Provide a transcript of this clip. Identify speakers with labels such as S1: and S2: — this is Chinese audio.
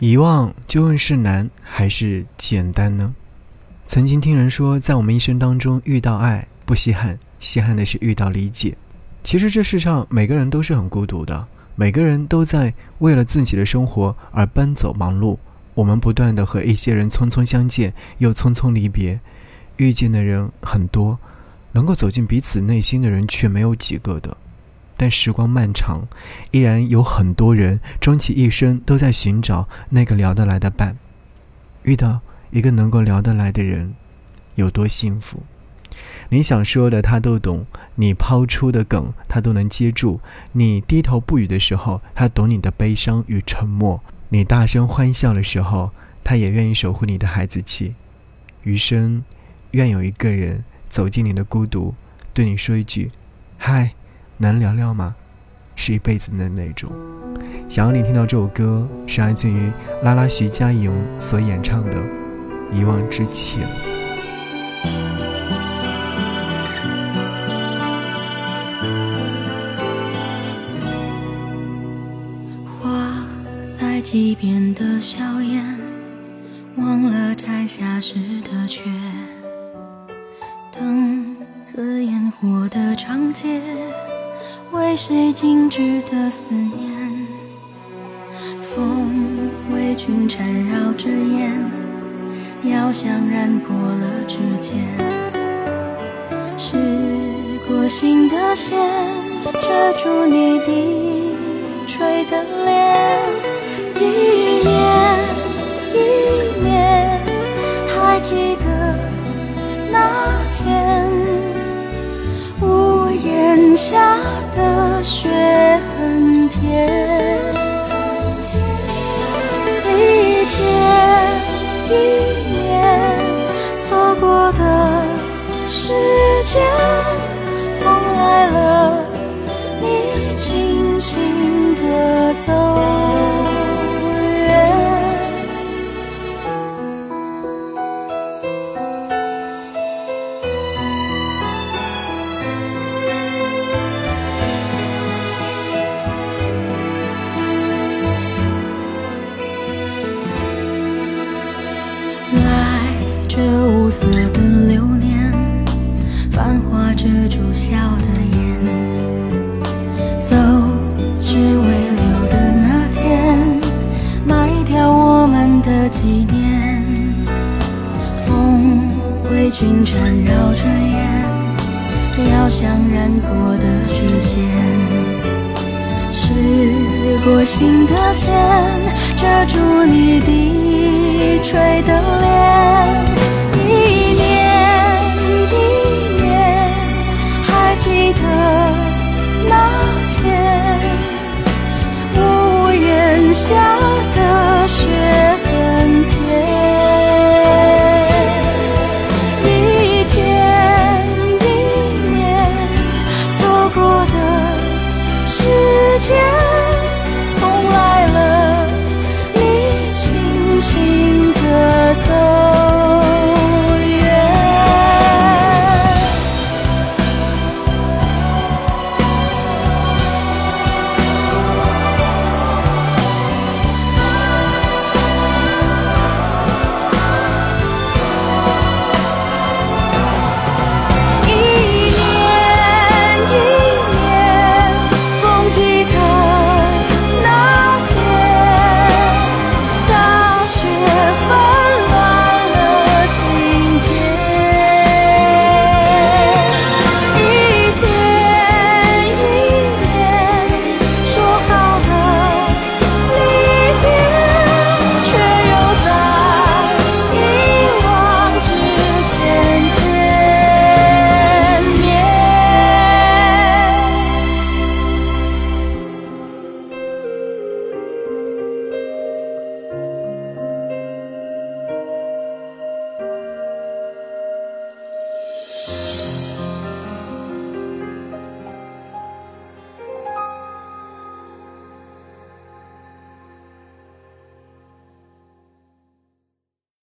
S1: 遗忘，就问是难还是简单呢？曾经听人说，在我们一生当中遇到爱不稀罕，稀罕的是遇到理解。其实这世上每个人都是很孤独的，每个人都在为了自己的生活而奔走忙碌。我们不断的和一些人匆匆相见，又匆匆离别，遇见的人很多，能够走进彼此内心的人却没有几个的。但时光漫长，依然有很多人终其一生都在寻找那个聊得来的伴。遇到一个能够聊得来的人，有多幸福？你想说的他都懂，你抛出的梗他都能接住。你低头不语的时候，他懂你的悲伤与沉默；你大声欢笑的时候，他也愿意守护你的孩子气。余生，愿有一个人走进你的孤独，对你说一句：“嗨。”能聊聊吗？是一辈子的那种。想要你听到这首歌，是来自于拉拉徐佳莹所演唱的《遗忘之情》。
S2: 花在几边的笑颜，忘了摘下时的缺。灯和烟火的长街。为谁静止的思念？风为君缠绕着烟，药香染过了指尖。试过心的线，遮住你低垂的脸。一年一年，还记得下。的雪很甜，一天一年错过的时间，色的流年，繁华遮住笑的眼。走，只为留的那天，卖掉我们的纪念。风为君缠绕着烟，药香染过的指尖。试过心的线，遮住你低垂的脸。